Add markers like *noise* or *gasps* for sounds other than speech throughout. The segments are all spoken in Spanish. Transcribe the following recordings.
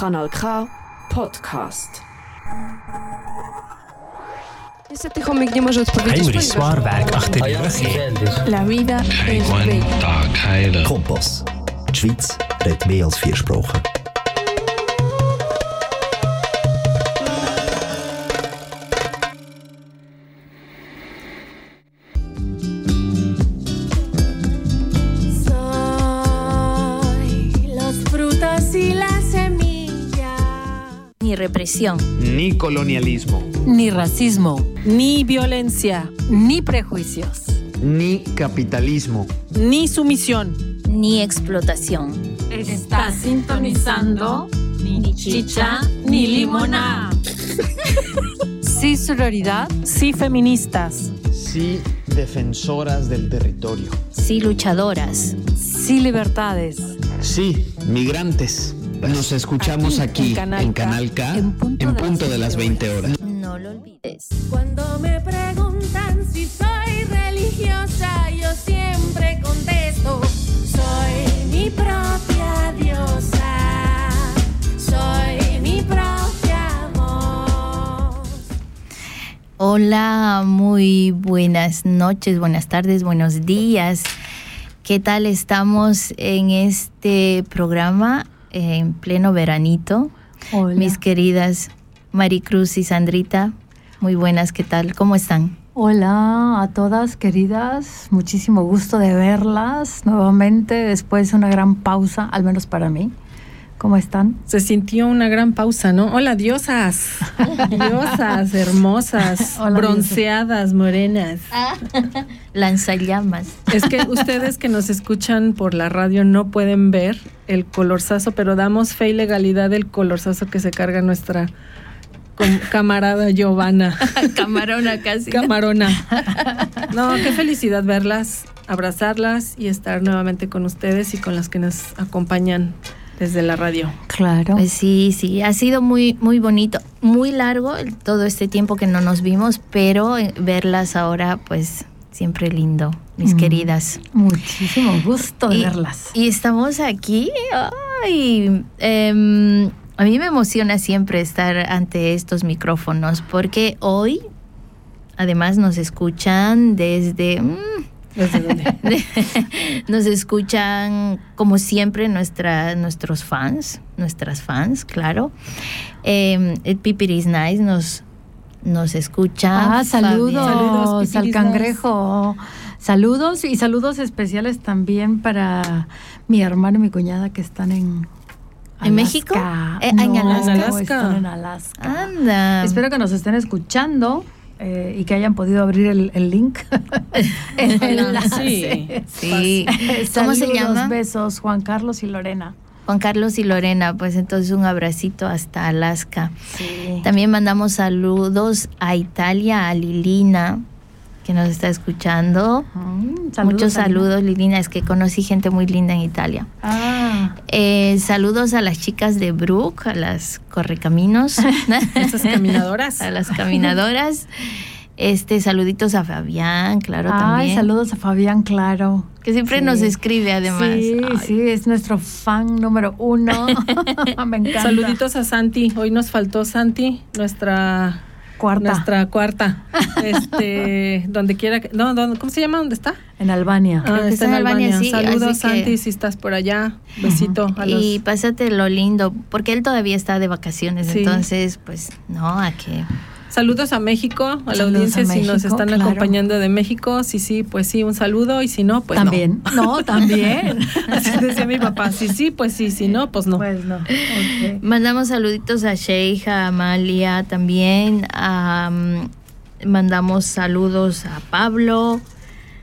Kanal K Podcast. Niestety chomik nie może odpowiedzieć. Heinrich Swarberg achter die Rüche. La vida es bella. Kompass. Die Schweiz redet mehr als vier Sprachen. Ni colonialismo, ni racismo, ni violencia, ni prejuicios, ni capitalismo. ni sumisión. ni explotación. Está sintonizando ni chicha ni limona. Sí sororidad, sí feministas, Sí, defensoras del territorio. Sí, luchadoras. sí libertades. Sí, migrantes. Nos escuchamos aquí, en Canal K, en punto, de las 20 horas. No lo olvides. Cuando me preguntan si soy religiosa, yo siempre contesto, soy mi propia diosa, soy mi propia voz. Hola, muy buenas noches, buenas tardes, buenos días. ¿Qué tal estamos en este programa en pleno veranito? Hola. Mis queridas Maricruz y Sandrita, muy buenas, ¿qué tal? ¿Cómo están? Hola a todas queridas, muchísimo gusto de verlas nuevamente después de una gran pausa, al menos para mí. ¿Cómo están? Se sintió una gran pausa, ¿no? Hola, diosas. *laughs* Diosas, hermosas, *laughs* Hola, bronceadas, morenas. *laughs* Lanzallamas. Es que ustedes que nos escuchan por la radio no pueden ver el colorzazo, pero damos fe y legalidad del colorzazo que se carga nuestra camarada Giovanna. Camarona casi. Camarona. No, qué felicidad verlas, abrazarlas y estar nuevamente con ustedes y con las que nos acompañan desde la radio. Claro. Pues sí, sí, ha sido muy, muy bonito, muy largo todo este tiempo que no nos vimos, pero eh, verlas ahora, pues siempre lindo, mis Mm. queridas. Muchísimo gusto Y- verlas. Y estamos aquí, ay, em, a mí me emociona siempre estar ante estos micrófonos, porque hoy, además, nos escuchan desde... mm, ¿Desde dónde? *laughs* Nos escuchan, como siempre, nuestra, nuestros fans, nuestras fans, claro. Eh, el Pipiris Nice nos, nos escucha. Ah, saludos. Saludos, al cangrejo. Saludos y saludos especiales también para mi hermano y mi cuñada que están en ¿En México? Alaska. Eh, en No, Alaska. En Alaska. Están en Alaska. Anda. Espero que nos estén escuchando eh, y que hayan podido abrir el, el link. *laughs* el enlace. Sí. *laughs* ¿Cómo se llama? besos, Juan Carlos y Lorena. Juan Carlos y Lorena, pues entonces un abracito hasta Alaska. Sí. También mandamos saludos a Italia, a Lilina, que nos está escuchando. Mm, Muchos saludos, Lilina, es que conocí gente muy linda en Italia. Ah, Eh, saludos a las chicas de Brook, a las correcaminos, *laughs* Esas caminadoras. a las caminadoras. Este, saluditos a Fabián, claro, Ay, también. saludos a Fabián, claro. Que siempre Sí. nos escribe además. Sí, Ay, sí, es nuestro fan número uno. *laughs* *laughs* Me encanta. Saluditos a Santi. Hoy nos faltó Santi, nuestra Cuarta. nuestra cuarta. *laughs* Este, donde quiera que no, ¿dónde- ¿cómo se llama? ¿Dónde está? En Albania. Ah, está en Albania, sí, Saludos que- Santi si estás por allá. Besito a los Y pásate lo lindo, porque él todavía está de vacaciones, Sí. entonces, pues, no, a que... Saludos a México, a la Saludos audiencia a si nos están claro. acompañando de México. Sí, sí, pues sí, un saludo y si no, pues también. No, también. no. *laughs* Así decía mi papá. Sí, sí, pues sí, si no, pues no. Pues no. Mandamos saluditos a Sheikha, a Amalia también. a, mm, mandamos saludos a Pablo,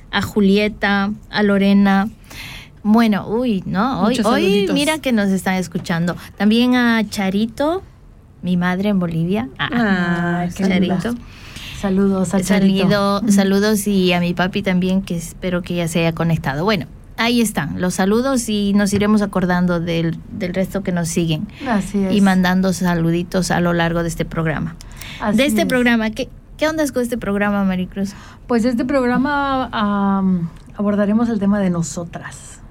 a Julieta, a Lorena. Bueno, uy, ¿no? Hoy, Muchos hoy saluditos. mira que nos están escuchando. También a Charito, mi madre en Bolivia. Ah, Ay, qué Charito. Saludos a Charito. Salido, saludos y a mi papi también, que espero que ya se haya conectado. Bueno, ahí están los saludos y nos iremos acordando del, del resto que nos siguen Así es. y mandando saluditos a lo largo de este programa. Así de este es. programa, ¿qué, ¿qué onda con este programa, Maricruz? Pues este programa am, abordaremos el tema de nosotras.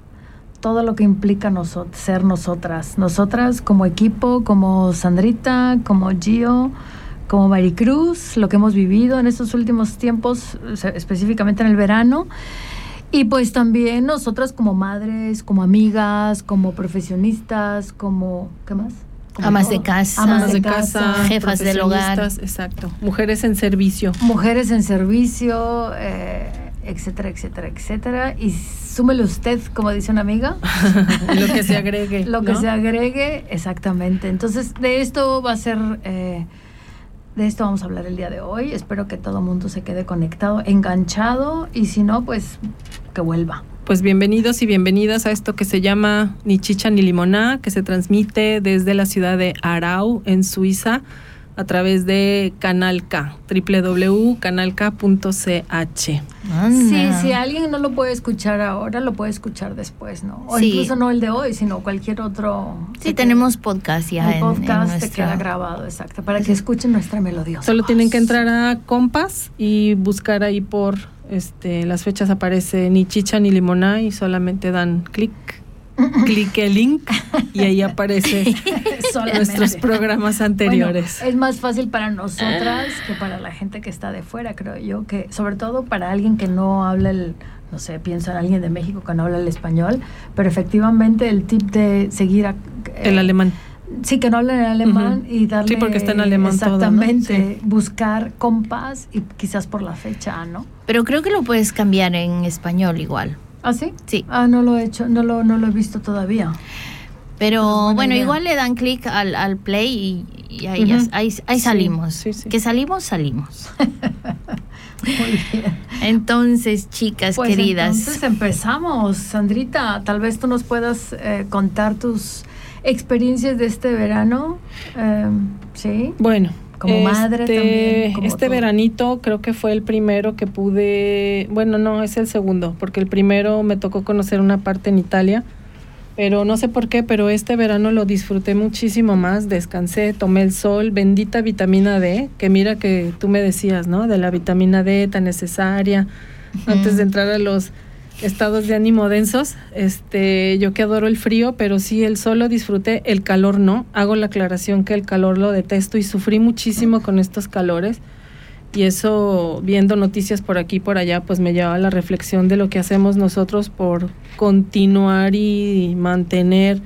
Todo lo que implica ser nosotras. Nosotras como equipo, como Sandrita, como Gio, como Maricruz, lo que hemos vivido en estos últimos tiempos, específicamente en el verano. Y pues también nosotras como madres, como amigas, como profesionistas, como... ¿Qué más? amas de casa, amas de casa, jefas del hogar. Exacto. Mujeres en servicio. Mujeres en servicio, eh, etcétera, etcétera, etcétera. Y súmele usted, como dice una amiga. *laughs* lo que se agregue. *laughs* Lo que se agregue, exactamente. Entonces, de esto va a ser... Eh, de esto vamos a hablar el día de hoy. Espero que todo el mundo se quede conectado, enganchado y si no, pues que vuelva. Pues bienvenidos y bienvenidas a esto que se llama Ni Chicha ni Limoná, que se transmite desde la ciudad de Arau, en Suiza a través de Canal K, www.canalk.ch. Sí, si alguien no lo puede escuchar ahora, lo puede escuchar después, ¿no? O incluso no el de hoy, sino cualquier otro. Sí, tenemos podcast ya. El podcast te queda grabado, exacto, para que escuchen nuestra melodía. Solo tienen que entrar a Compass y buscar ahí por este las fechas aparece ni chicha ni limoná y solamente dan clic *laughs* clique el link y ahí aparece *laughs* nuestros programas anteriores. es más fácil para nosotras que para la gente que está de fuera, creo yo, que sobre todo para alguien que no habla el, no sé, piensa en alguien de México que no habla el español, pero efectivamente el tip de seguir el alemán. Sí, que no habla en alemán y darle. Sí, porque está en alemán Exactamente. Buscar compás y quizás por la fecha, ¿no? Pero creo que lo puedes cambiar en español igual. ¿Ah, sí? Sí. Ah, no lo he hecho, no lo, no lo he visto todavía. Pero bueno, igual le dan clic al, al play y, ahí, ahí, salimos. Que salimos, salimos. *laughs* Muy bien. Entonces, chicas pues queridas. Entonces empezamos. Sandrita, tal vez tú nos puedas eh, contar tus experiencias de este verano. Eh, sí. Bueno, como madre este, también. este veranito creo que fue el primero que pude, bueno, no, es el segundo, porque el primero me tocó conocer una parte en Italia, pero no sé por qué, pero este verano lo disfruté muchísimo más, descansé, tomé el sol, bendita vitamina D, que mira que tú me decías, ¿no? De la vitamina D tan necesaria antes de entrar a los estados de ánimo densos. Este, yo que adoro el frío, pero sí el sol lo disfruté, el calor no. Hago la aclaración que el calor lo detesto y sufrí muchísimo con estos calores. Y eso, viendo noticias por aquí y por allá, pues me lleva a la reflexión de lo que hacemos nosotros por continuar y mantener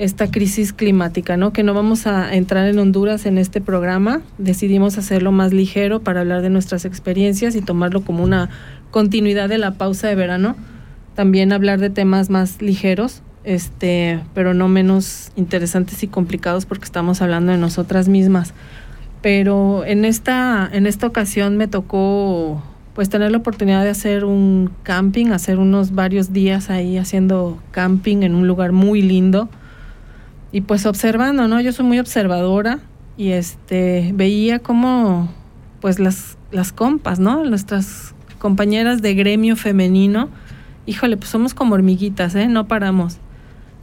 esta crisis climática, ¿no? Que no vamos a entrar en Honduras en este programa. Decidimos hacerlo más ligero para hablar de nuestras experiencias y tomarlo como una continuidad de la pausa de verano, también hablar de temas más ligeros, este, pero no menos interesantes y complicados porque estamos hablando de nosotras mismas. Pero en esta, en esta ocasión me tocó pues tener la oportunidad de hacer un camping, hacer unos varios días ahí haciendo camping en un lugar muy lindo y pues observando, ¿no? Yo soy muy observadora y este veía como pues las las compas, ¿no? Nuestras compañeras de gremio femenino, híjole, pues somos como hormiguitas, ¿eh? No paramos.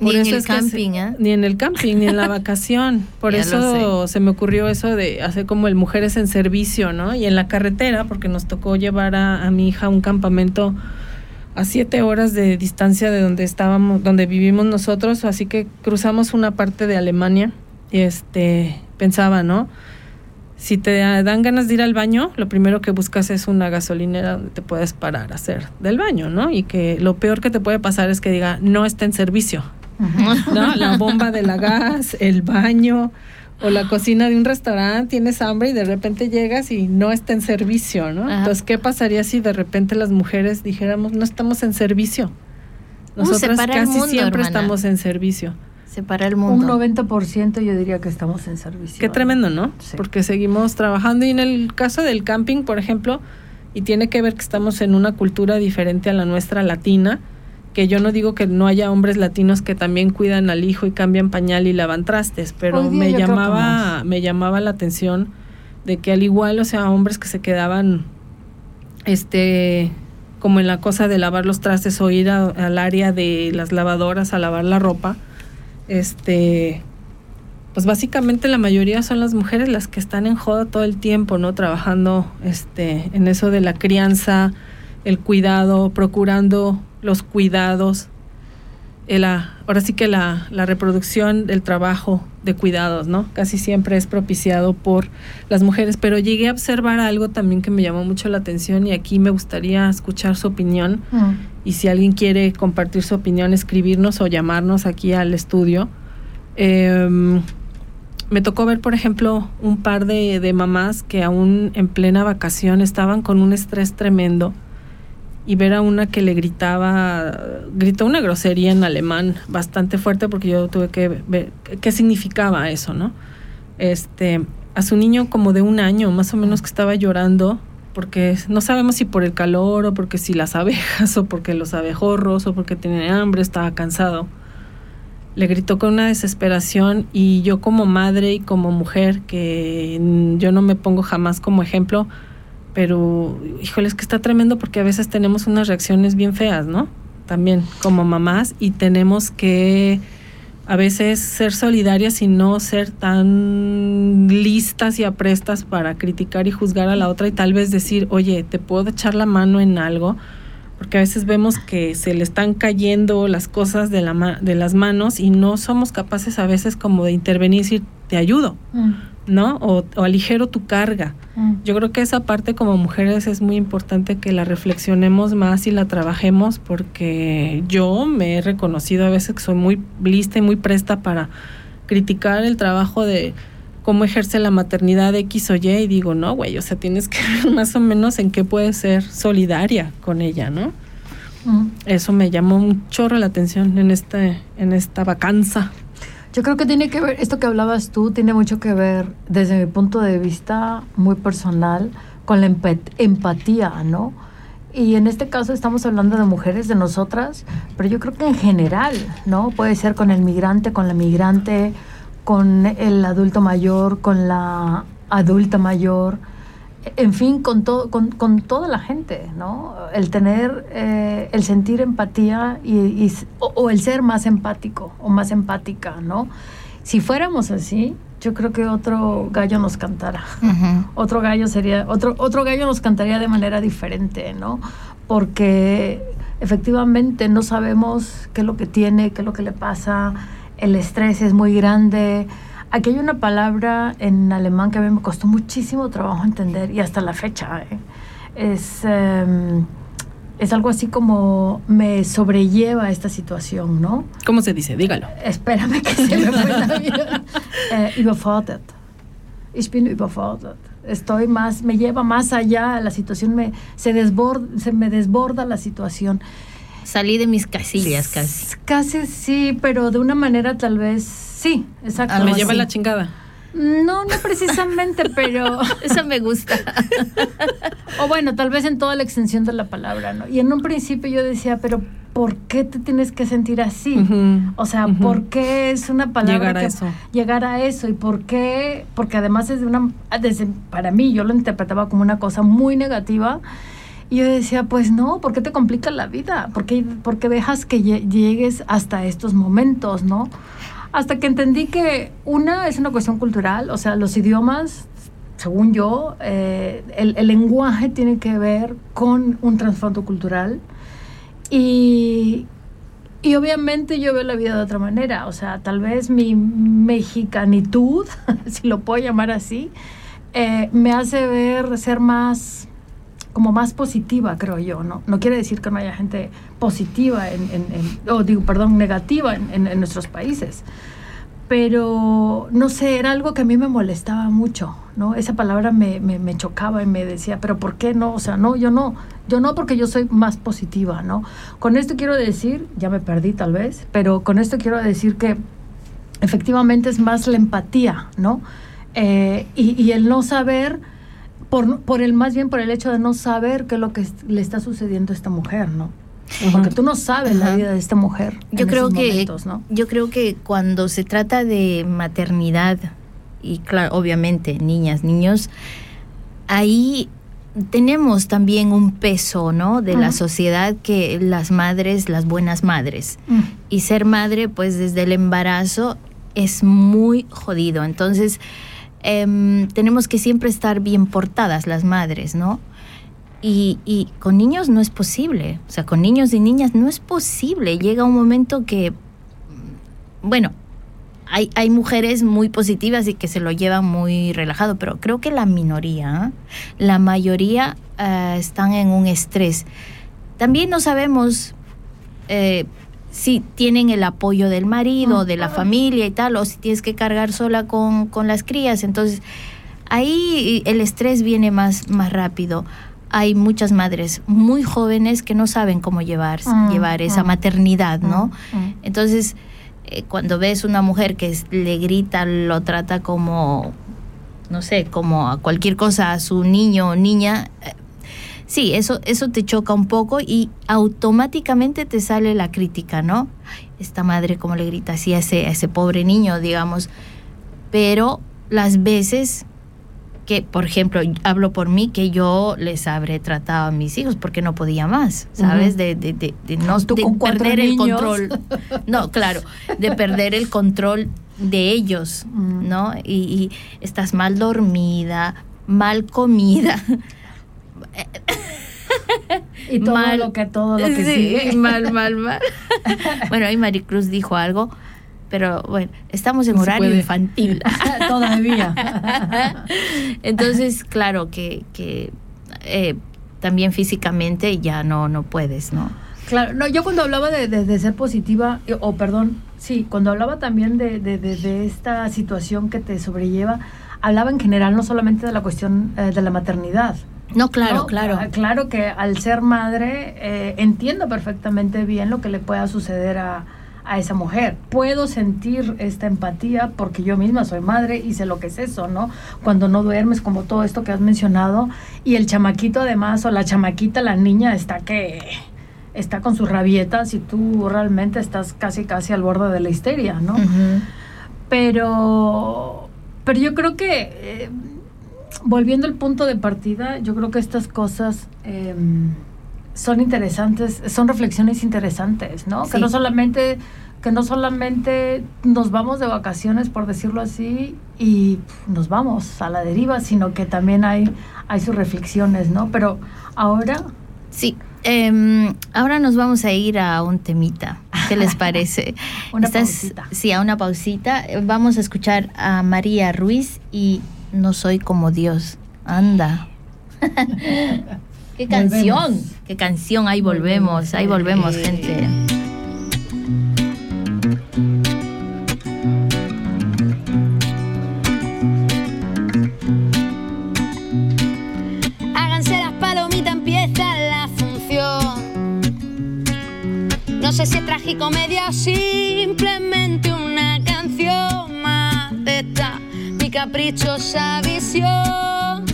ni en el camping, ¿eh? Ni en el camping, ni en la vacación. *laughs* Por eso se me ocurrió eso de hacer como el Mujeres en Servicio, ¿no? Y en la carretera, porque nos tocó llevar a, mi hija a un campamento a siete horas de distancia de donde estábamos, donde vivimos nosotros, así que cruzamos una parte de Alemania y este pensaba, ¿no? Si te dan ganas de ir al baño, lo primero que buscas es una gasolinera donde te puedes parar a hacer del baño, ¿no? Y que lo peor que te puede pasar es que diga, no está en servicio. ¿No? La *laughs* bomba de la gas, el baño o la cocina de un restaurante, tienes hambre y de repente llegas y no está en servicio, ¿no? Entonces, ¿qué pasaría si de repente las mujeres dijéramos, no estamos en servicio? Nosotras casi siempre estamos en servicio para el mundo. Un 90% yo diría que estamos en servicio. Qué tremendo, ¿no? Porque seguimos trabajando y en el caso del camping, por ejemplo, y tiene que ver que estamos en una cultura diferente a la nuestra latina, que yo no digo que no haya hombres latinos que también cuidan al hijo y cambian pañal y lavan trastes, pero me llamaba me llamaba la atención de que al igual, o sea, hombres que se quedaban este como en la cosa de lavar los trastes o ir al área de las lavadoras a lavar la ropa, este, pues básicamente la mayoría son las mujeres las que están en joda todo el tiempo, ¿no? Trabajando este, en eso de la crianza, el cuidado, procurando los cuidados. Ahora sí que la, la, reproducción del trabajo de cuidados, ¿no? Casi siempre es propiciado por las mujeres, pero llegué a observar algo también que me llamó mucho la atención y aquí me gustaría escuchar su opinión mm. y si alguien quiere compartir su opinión, escribirnos o llamarnos aquí al estudio. Em, me tocó ver, por ejemplo, un par de, de mamás que aún en plena vacación estaban con un estrés tremendo y ver a una que le gritaba, gritó una grosería en alemán bastante fuerte porque yo tuve que ver qué significaba eso, ¿no? Este, a su niño como de un año, más o menos que estaba llorando porque no sabemos si por el calor o porque si las abejas *laughs* o porque los abejorros o porque tiene hambre, estaba cansado. Le gritó con una desesperación y yo como madre y como mujer, que yo no me pongo jamás como ejemplo, pero híjole, es que está tremendo porque a veces tenemos unas reacciones bien feas, ¿no? También como mamás y tenemos que a veces ser solidarias y no ser tan listas y aprestas para criticar y juzgar a la otra y tal vez decir, oye, te puedo echar la mano en algo, porque a veces vemos que se le están cayendo las cosas de, la de las manos y no somos capaces a veces como de intervenir y decir, te ayudo. Mm. ¿No? O, aligero tu carga. Mm. Yo creo que esa parte como mujeres es muy importante que la reflexionemos más y la trabajemos porque yo me he reconocido a veces que soy muy lista y muy presta para criticar el trabajo de cómo ejerce la maternidad de X o Y y digo, no, güey, o sea, tienes que ver *laughs* más o menos en qué puedes ser solidaria con ella, ¿no? Mm. Eso me llamó un chorro la atención en, este, en esta vacanza. Yo creo que tiene que ver, esto que hablabas tú, tiene mucho que ver, desde mi punto de vista muy personal, con la empatía, ¿no? Y en este caso estamos hablando de mujeres, de nosotras, pero yo creo que en general, ¿no? Puede ser con el migrante, con la migrante, con el adulto mayor, con la adulta mayor en fin, con, todo, con, con, toda la gente, ¿no? El tener, eh, el sentir empatía y, o, el ser más empático o más empática, ¿no? Si fuéramos así, yo creo que otro gallo nos cantara. *laughs* Otro gallo sería, otro, otro gallo nos cantaría de manera diferente, ¿no? Porque efectivamente no sabemos qué es lo que tiene, qué es lo que le pasa, el estrés es muy grande Aquí hay una palabra en alemán que a mí me costó muchísimo trabajo entender y hasta la fecha. ¿eh? Es, em, es algo así como me sobrelleva esta situación, ¿no? ¿Cómo se dice? Dígalo. Espérame que se me fue la vida. *laughs* Eh, überfordert. Ich bin überfordert. Estoy más, me lleva más allá, la situación me, se, desborda, se me desborda la situación. Salí de mis casillas casi. Casi sí, pero de una manera tal vez Sí, exacto. Me lleva la chingada. No, no precisamente, *laughs* pero eso me gusta. *laughs* o bueno, tal vez en toda la extensión de la palabra, ¿no? Y en un principio yo decía, pero ¿por qué te tienes que sentir así? o sea, ¿por qué es una palabra llegar a eso? Llegar a eso y por qué, porque además es de una desde para mí yo lo interpretaba como una cosa muy negativa. Y yo decía, pues no, ¿por qué te complica la vida? ¿Por qué, dejas que llegues hasta estos momentos, no? hasta que entendí que una es una cuestión cultural, o sea, los idiomas, según yo, eh, el, lenguaje tiene que ver con un trasfondo cultural y, y obviamente yo veo la vida de otra manera, o sea, tal vez mi mexicanitud, *laughs* si lo puedo llamar así, eh, me hace ver ser más como más positiva, creo yo, ¿no? No quiere decir que no haya gente positiva, en, en, digo, perdón, negativa en, nuestros países. Pero, no sé, era algo que a mí me molestaba mucho, ¿no? Esa palabra me, me, chocaba y me decía, pero ¿por qué no? O sea, no, yo no, yo no porque yo soy más positiva, ¿no? Con esto quiero decir, ya me perdí tal vez, pero con esto quiero decir que efectivamente es más la empatía, ¿no? Eh, y el no saber por, por el más bien por el hecho de no saber qué es lo que le está sucediendo a esta mujer, ¿no? Porque tú no sabes la vida de esta mujer. Yo creo que yo creo que cuando se trata de maternidad y claro, obviamente niñas, niños, ahí tenemos también un peso, ¿no? De la sociedad que las madres, las buenas madres. Mm. Y ser madre, pues desde el embarazo es muy jodido. Entonces, Em, tenemos que siempre estar bien portadas las madres, ¿no? Y, con niños no es posible, o sea, con niños y niñas no es posible. Llega un momento que, bueno, hay, hay mujeres muy positivas y que se lo llevan muy relajado, pero creo que la minoría, la mayoría uh, están en un estrés. También no sabemos eh, si tienen el apoyo del marido, de la familia y tal, o si tienes que cargar sola con, con las crías. Entonces, ahí el estrés viene más, más rápido hay muchas madres muy jóvenes que no saben cómo llevar, Mm, llevar esa mm. maternidad, ¿no? Mm. Entonces, eh, cuando ves una mujer que es- le grita, lo trata como, no sé, como a cualquier cosa a su niño o niña, eh, sí, eso, eso te choca un poco y automáticamente te sale la crítica, ¿no? Esta madre como le grita así a ese, a ese pobre niño, digamos. Pero las veces que, por ejemplo, hablo por mí, que yo les habré tratado a mis hijos porque no podía más, ¿sabes? De, de, de, de no Tú con perder el control. No, claro, de perder el control de ellos. ¿no? Y, y estás mal dormida, mal comida. Y todo Mal. lo que todo lo que Sí, sigue. *laughs* mal, mal, mal. *laughs* bueno, ahí Maricruz dijo algo, pero bueno, estamos en No horario infantil. *laughs* Todavía. Entonces, claro que, que eh, también físicamente ya no, no puedes, ¿no? Claro, no, yo cuando hablaba de, de- de ser positiva, o perdón, sí, cuando hablaba también de, de- de- de esta situación que te sobrelleva, hablaba en general no solamente de la cuestión eh, de la maternidad. No, claro, ¿no? claro. Ah, Claro que al ser madre eh, entiendo perfectamente bien lo que le pueda suceder a, a esa mujer. Puedo sentir esta empatía porque yo misma soy madre y sé lo que es eso, ¿no? Cuando no duermes, como todo esto que has mencionado, y el chamaquito además, o la chamaquita, la niña, está que está con sus rabietas y tú realmente estás casi casi al borde de la histeria, ¿no? Pero, pero yo creo que, eh, volviendo al punto de partida, yo creo que estas cosas eh, son interesantes, son reflexiones interesantes, ¿no? Que no solamente que no solamente nos vamos de vacaciones, por decirlo así, y nos vamos a la deriva, sino que también hay, hay sus reflexiones, ¿no? Pero ahora, Sí. em, ahora nos vamos a ir a un temita. ¿Qué les *laughs* parece? Una Estás- pausita. Sí, a una pausita. Vamos a escuchar a María Ruiz y No soy como Dios. Anda. ¿Qué canción? Volvemos. ¿Qué canción? Ahí volvemos, ahí volvemos, gente. Háganse las palomitas, empieza la función. No sé si es tragicomedia o simplemente caprichosa visión.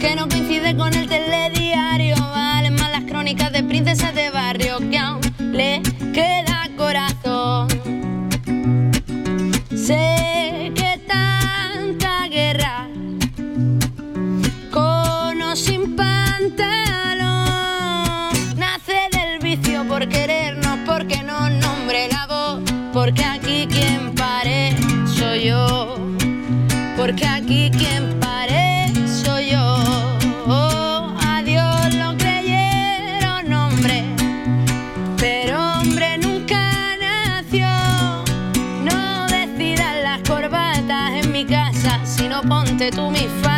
Que no coincide con el telediario, valen más las crónicas de princesas de barrio que aún le queda corazón. Sé que tanta guerra con o sin pantalón. Nace del vicio por querernos, porque no nombre la voz, porque aquí quien pare soy yo, aquí quien pare soy yo. A Dios lo creyeron hombre, pero hombre nunca nació. No decidas las corbatas en mi casa, sino ponte tú mi falda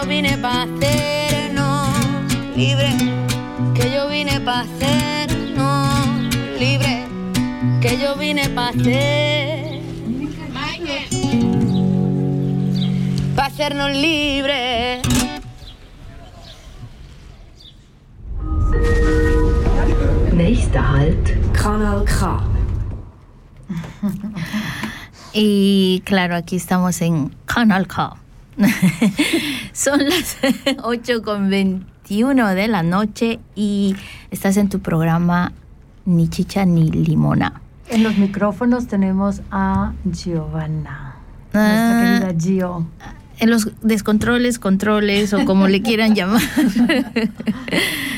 yo vine para hacernos libre. Que yo vine para hacernos libre. Que yo vine para hacer. Para hacernos libres. Nächster Halt, Kanal K. *laughs* Y claro, aquí estamos en Canal K. *laughs* Son las *laughs* 8 con 21 de la noche y estás en tu programa Ni Chicha ni Limona. En los micrófonos tenemos a Giovanna, Ah. nuestra querida Gio. En los descontroles, controles o como le quieran *laughs* llamar.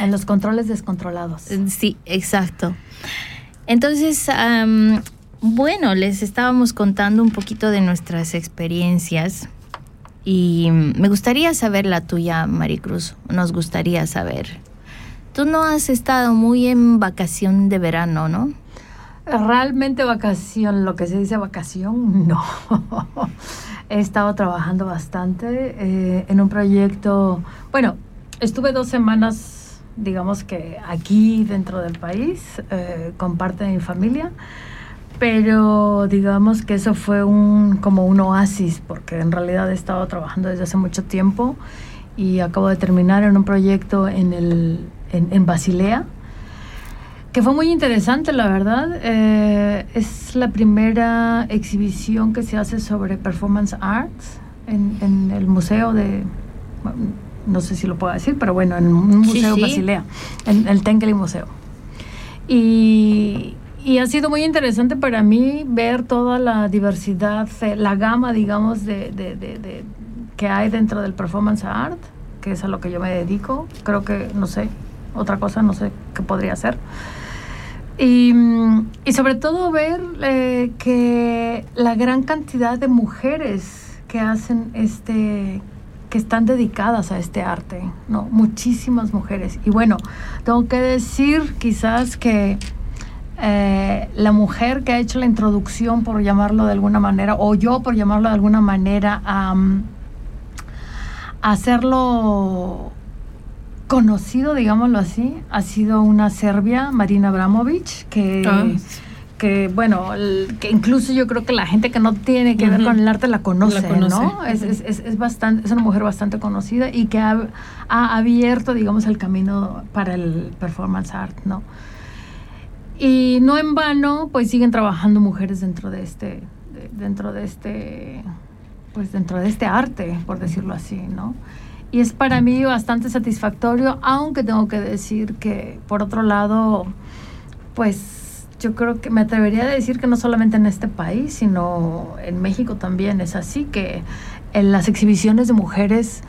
En los controles descontrolados. Sí, exacto. Entonces, bueno, les estábamos contando un poquito de nuestras experiencias y me gustaría saber la tuya, Maricruz. Nos gustaría saber. Tú no has estado muy en vacación de verano, ¿no? Realmente vacación, lo que se dice vacación, *laughs* no. He estado trabajando bastante eh, en un proyecto, bueno, estuve dos semanas, digamos que aquí dentro del país, eh, con parte de mi familia, pero digamos que eso fue un, como un oasis, porque en realidad he estado trabajando desde hace mucho tiempo y acabo de terminar en un proyecto en, el, en, en Basilea, que fue muy interesante, la verdad. Eh, es la primera exhibición que se hace sobre performance arts en, en el museo de, no sé si lo puedo decir, pero bueno, en un Sí, museo sí. Basilea, en el Tenkeli Museo. Y, y ha sido muy interesante para mí ver toda la diversidad, eh, la gama, digamos, de, de- de- que hay dentro del performance art, que es a lo que yo me dedico. Creo que, no sé, otra cosa, no sé qué podría ser. Y, mm, y sobre todo ver eh, que la gran cantidad de mujeres que hacen este que están dedicadas a este arte, ¿no? Muchísimas mujeres. Y bueno, tengo que decir quizás que eh, la mujer que ha hecho la introducción, por llamarlo de alguna manera, o yo por llamarlo de alguna manera, a, mm, a hacerlo conocido, digámoslo así, ha sido una serbia, Marina Abramovic, que, Ah. que bueno, que incluso yo creo que la gente que no tiene que ver con el arte la conoce, La conoce. ¿no? Es, es, es bastante, es una mujer bastante conocida y que ha, ha abierto, digamos, el camino para el performance art, ¿no? Y no en vano, pues siguen trabajando mujeres dentro de este, de- dentro de este, pues dentro de este arte, por decirlo así, ¿no? Y es para mí bastante satisfactorio, aunque tengo que decir que, por otro lado, pues yo creo que me atrevería a decir que no solamente en este país, sino en México también es así, que en las exhibiciones de mujeres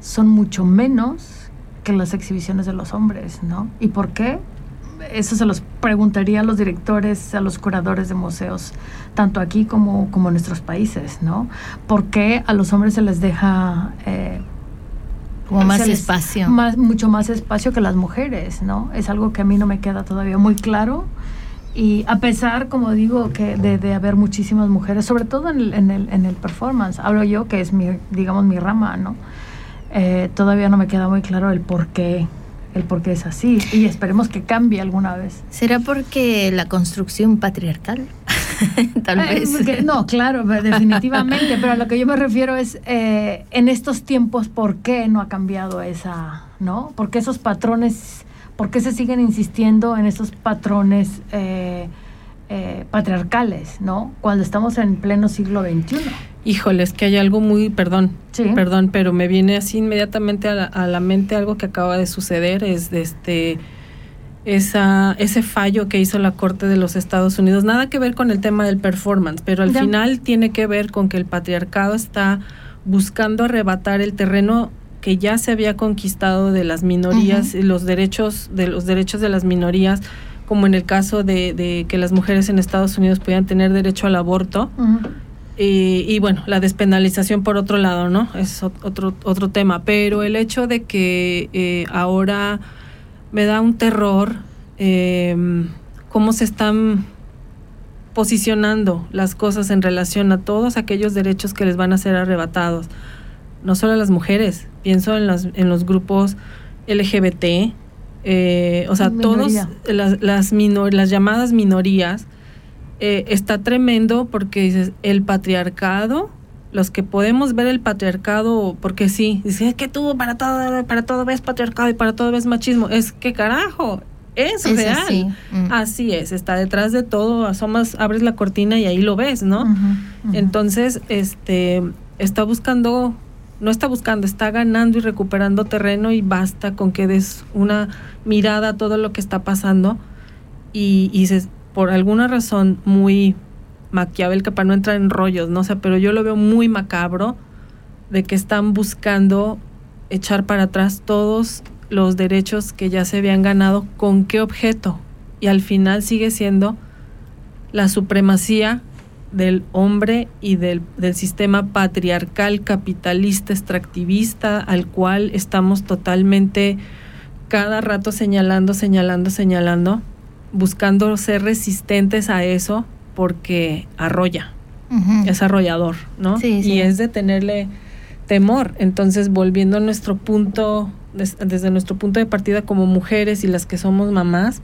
son mucho menos que las exhibiciones de los hombres, ¿no? ¿Y por qué? Eso se los preguntaría a los directores, a los curadores de museos, tanto aquí como, como en nuestros países, ¿no? ¿Por qué a los hombres se les deja... eh, Como más les- espacio. Más, mucho más espacio que las mujeres, ¿no? Es algo que a mí no me queda todavía muy claro. Y a pesar, como digo, que de, de haber muchísimas mujeres, sobre todo en el, en el, en el performance, hablo yo que es mi, digamos, mi rama, ¿no? Eh, todavía no me queda muy claro el por qué, el por qué es así. Y esperemos que cambie alguna vez. ¿Será porque la construcción patriarcal? *laughs* Tal Eh, vez. porque- no, claro, definitivamente, pero a lo que yo me refiero es, eh, en estos tiempos, ¿por qué no ha cambiado esa, no? ¿Por qué esos patrones, por qué se siguen insistiendo en esos patrones eh, eh, patriarcales, no? Cuando estamos en pleno siglo XXI. Híjole, es que hay algo muy, perdón, perdón, pero me viene así inmediatamente a la, a la, mente algo que acaba de suceder, es de este esa, ese fallo que hizo la Corte de los Estados Unidos. Nada que ver con el tema del performance, pero al final tiene que ver con que el patriarcado está buscando arrebatar el terreno que ya se había conquistado de las minorías y los derechos de los derechos de las minorías como en el caso de, que las mujeres en Estados Unidos pudieran tener derecho al aborto y, bueno, la despenalización por otro lado, ¿no? Es otro, otro tema. Pero el hecho de que eh, ahora me da un terror em, cómo se están posicionando las cosas en relación a todos aquellos derechos que les van a ser arrebatados. No solo a las mujeres, pienso en, las, en los grupos LGBT, eh, o sea, todos las, las, las llamadas minorías eh, está tremendo porque dices, el patriarcado, los que podemos ver el patriarcado, porque sí, dice que tú para todo, para todo ves patriarcado y para todo ves machismo, es que carajo, es, real. Así. Mm. así. es, está detrás de todo, asomas, abres la cortina y ahí lo ves, ¿no? Entonces, este, está buscando, no está buscando, está ganando y recuperando terreno y basta con que des una mirada a todo lo que está pasando y, y dices, por alguna razón muy maquiavélica para no entrar en rollos, no sé, pero yo lo veo muy macabro de que están buscando echar para atrás todos los derechos que ya se habían ganado, ¿con qué objeto? Y al final sigue siendo la supremacía del hombre y del, del, sistema patriarcal, capitalista, extractivista, al cual estamos totalmente cada rato señalando, señalando, señalando buscando ser resistentes a eso porque arrolla, es arrollador, ¿no? Y es de tenerle temor. Entonces, volviendo a nuestro punto, desde nuestro punto de partida como mujeres y las que somos mamás,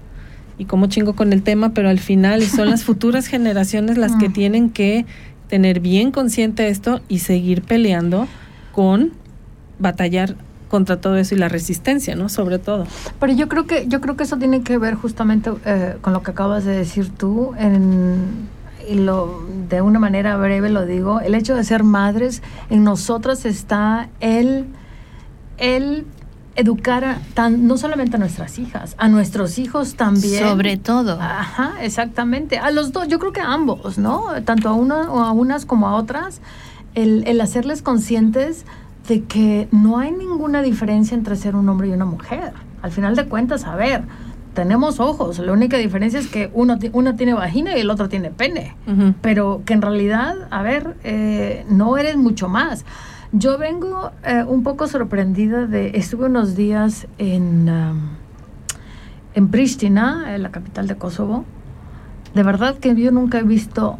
y como chingo con el tema, pero al final son las *laughs* futuras generaciones las que tienen que tener bien consciente esto y seguir peleando con batallar contra todo eso y la resistencia, ¿no? Sobre todo. Pero yo creo que yo creo que eso tiene que ver justamente eh, con lo que acabas de decir tú en y lo de una manera breve lo digo, el hecho de ser madres en nosotras está el el educar a, tan, no solamente a nuestras hijas, a nuestros hijos también. Sobre todo. Ajá, exactamente. A los dos, yo creo que a ambos, ¿no? Tanto a una o a unas como a otras, el, el hacerles conscientes de que no hay ninguna diferencia entre ser un hombre y una mujer. Al final de cuentas, a ver, tenemos ojos, la única diferencia es que uno, uno tiene vagina y el otro tiene pene, pero que en realidad, a ver, eh, no eres mucho más. Yo vengo eh, un poco sorprendida de, estuve unos días en, um, en Pristina, en la capital de Kosovo, de verdad que yo nunca he visto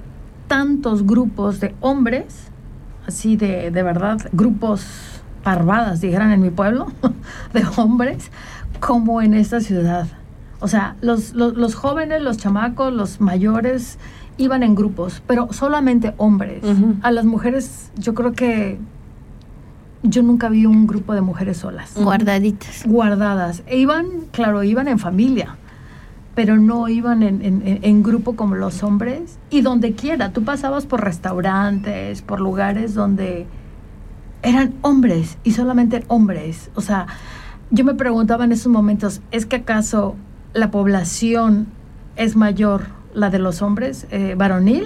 tantos grupos de hombres así de, de verdad, grupos parvadas, dijeran en mi pueblo, *laughs* de hombres, como en esta ciudad. O sea, los, los, jóvenes, los chamacos, los mayores iban en grupos, pero solamente hombres. A las mujeres, yo creo que yo nunca vi un grupo de mujeres solas. Guardaditas. Guardadas. E iban, claro, iban en familia pero no iban en, grupo como los hombres. Y donde quiera, tú pasabas por restaurantes, por lugares donde eran hombres y solamente hombres. O sea, yo me preguntaba en esos momentos, ¿es que acaso la población es mayor la de los hombres eh, varonil?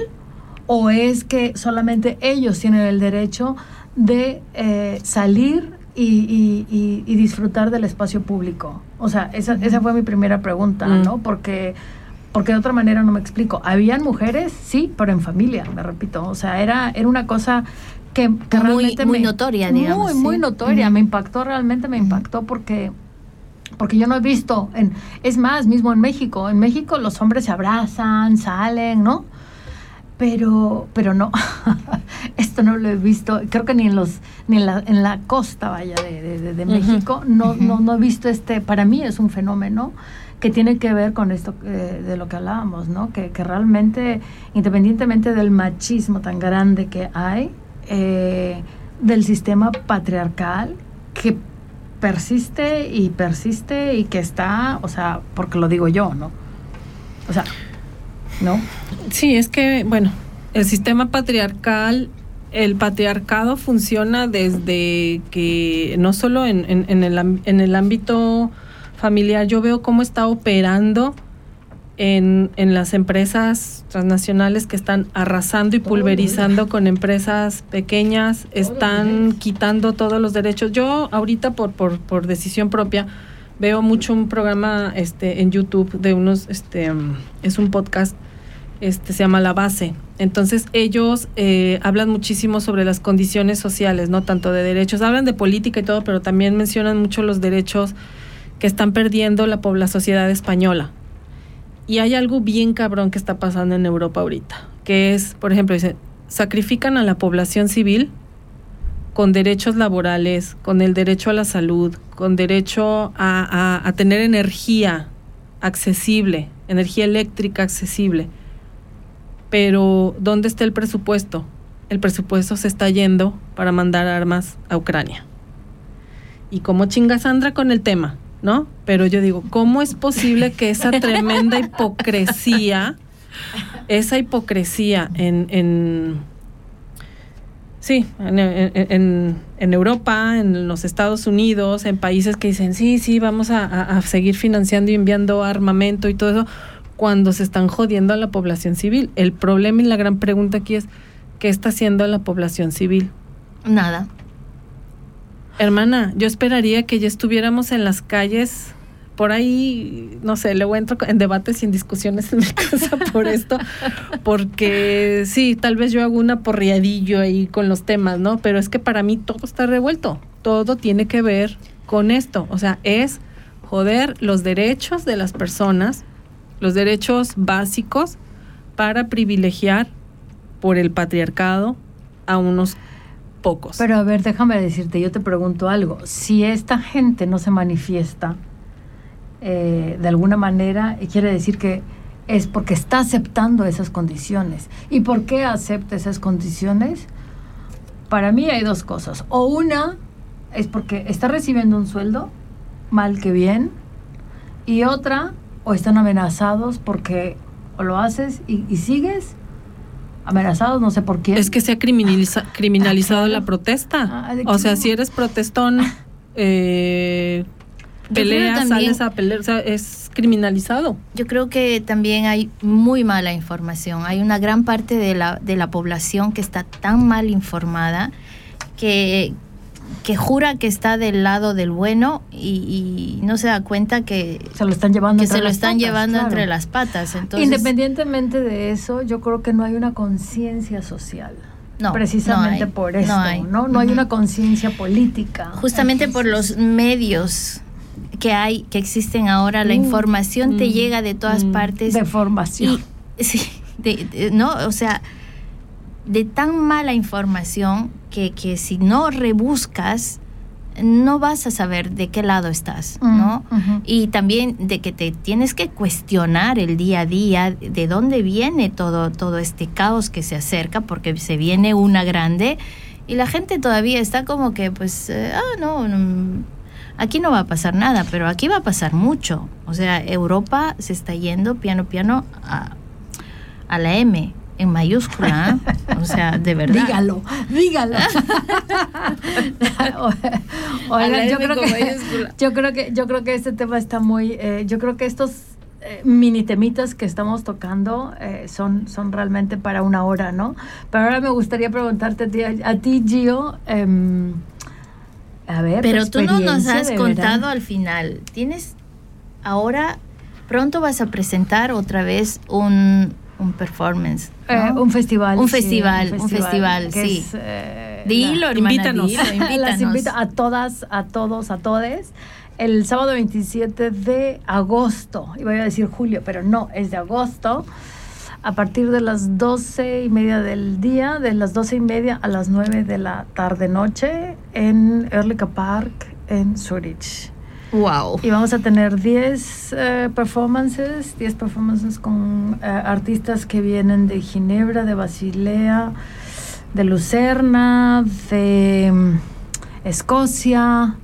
¿O es que solamente ellos tienen el derecho de eh, salir y, disfrutar del espacio público? O sea, esa, esa fue mi primera pregunta, mm. ¿no? Porque, porque de otra manera no me explico. Habían mujeres, sí, pero en familia, me repito. O sea, era, era una cosa que, que muy, realmente muy notoria, digamos. Muy, muy notoria. Me impactó, realmente me impactó porque porque yo no he visto, en, es más, mismo en México, en México los hombres se abrazan, salen, ¿no? Pero, pero no, *laughs* esto no lo he visto, creo que ni en los, ni en la, en la costa vaya de, de, México, no, no, no he visto este, para mí es un fenómeno que tiene que ver con esto eh, de lo que hablábamos, ¿no? Que, que, realmente, independientemente del machismo tan grande que hay, eh, del sistema patriarcal que persiste y persiste y que está, o sea, porque lo digo yo, ¿no? O sea, ¿no? Sí, es que, bueno, el sistema patriarcal el patriarcado funciona desde que no solo en, en, el, en el ámbito familiar, yo veo cómo está operando en, en, las empresas transnacionales que están arrasando y pulverizando con empresas pequeñas, están quitando todos los derechos. Yo ahorita por, por, por decisión propia veo mucho un programa este en YouTube de unos este es un podcast este se llama La Base. Entonces ellos eh, hablan muchísimo sobre las condiciones sociales, no tanto de derechos, hablan de política y todo, pero también mencionan mucho los derechos que están perdiendo la, la sociedad española. Y hay algo bien cabrón que está pasando en Europa ahorita, que es, por ejemplo, dice, sacrifican a la población civil con derechos laborales, con el derecho a la salud, con derecho a, a, tener energía accesible, energía eléctrica accesible. Pero, ¿dónde está el presupuesto? El presupuesto se está yendo para mandar armas a Ucrania. ¿Y cómo chinga Sandra con el tema? ¿No? Pero yo digo, ¿cómo es posible que esa tremenda hipocresía, esa hipocresía en, en Sí, en, Europa, en los Estados Unidos, en países que dicen, sí, sí, vamos a, seguir financiando y enviando armamento y todo eso, cuando se están jodiendo a la población civil. El problema y la gran pregunta aquí es, ¿qué está haciendo la población civil? Nada. Hermana, yo esperaría que ya estuviéramos en las calles por ahí, no sé, luego entro en debates y en discusiones en mi *laughs* casa por esto, porque sí, tal vez yo hago una porriadillo ahí con los temas, ¿no? Pero es que para mí todo está revuelto, todo tiene que ver con esto, o sea, es joder los derechos de las personas, los derechos básicos para privilegiar por el patriarcado a unos pocos. Pero a ver, déjame decirte, yo te pregunto algo, si esta gente no se manifiesta, eh, de alguna manera quiere decir que es porque está aceptando esas condiciones. ¿Y por qué acepta esas condiciones? Para mí hay dos cosas. O una es porque está recibiendo un sueldo, mal que bien, y otra, o están amenazados porque o lo haces y, sigues amenazados, no sé por qué. Es que se ha criminalizado la protesta. Ah, o sea, si eres protestón, eh, pelea, sales a pelear, o sea, es criminalizado. Yo creo que también hay muy mala información. Hay una gran parte de la, de la población que está tan mal informada que, que jura que está del lado del bueno y, no se da cuenta que se lo están llevando, que se lo están llevando entre las patas. Entonces, Independientemente de eso, yo creo que no hay una conciencia social. No, precisamente por eso, no hay, no, no hay una conciencia política. Justamente por los medios que hay, que existen ahora, la mm, información te mm, llega de todas mm, partes. De formación. *laughs* sí, ¿no? O sea, de tan mala información que, que si no rebuscas, no vas a saber de qué lado estás, ¿no? Y también de que te tienes que cuestionar el día a día de dónde viene todo, todo este caos que se acerca, porque se viene una grande y la gente todavía está como que, pues, eh, ah, no, Aquí no va a pasar nada, pero aquí va a pasar mucho. O sea, Europa se está yendo piano piano a, a la M en mayúscula. o sea, de verdad. Dígalo, dígalo. *laughs* yo, creo que, yo creo que yo creo que este tema está muy. Eh, yo creo que estos eh, mini temitas que estamos tocando eh, son, son realmente para una hora, ¿no? Pero ahora me gustaría preguntarte a ti, a ti Gio. Em, pero tú no nos has contado al final. Tienes ahora pronto vas a presentar otra vez un, un performance. Eh, un festival. Un festival, un festival, sí. Eh, dilo, invítanos. *laughs* Las invito a todas, a todos, a todes. El sábado 27 de agosto, iba a decir julio, pero no, es de agosto a partir de las doce y media del día, de las doce y media a las nueve de la tarde-noche en Erlica Park en Zurich. Wow. Y vamos a tener 10 eh, performances, 10 performances con eh, artistas que vienen de Ginebra, de Basilea, de Lucerna, de mm, Escocia,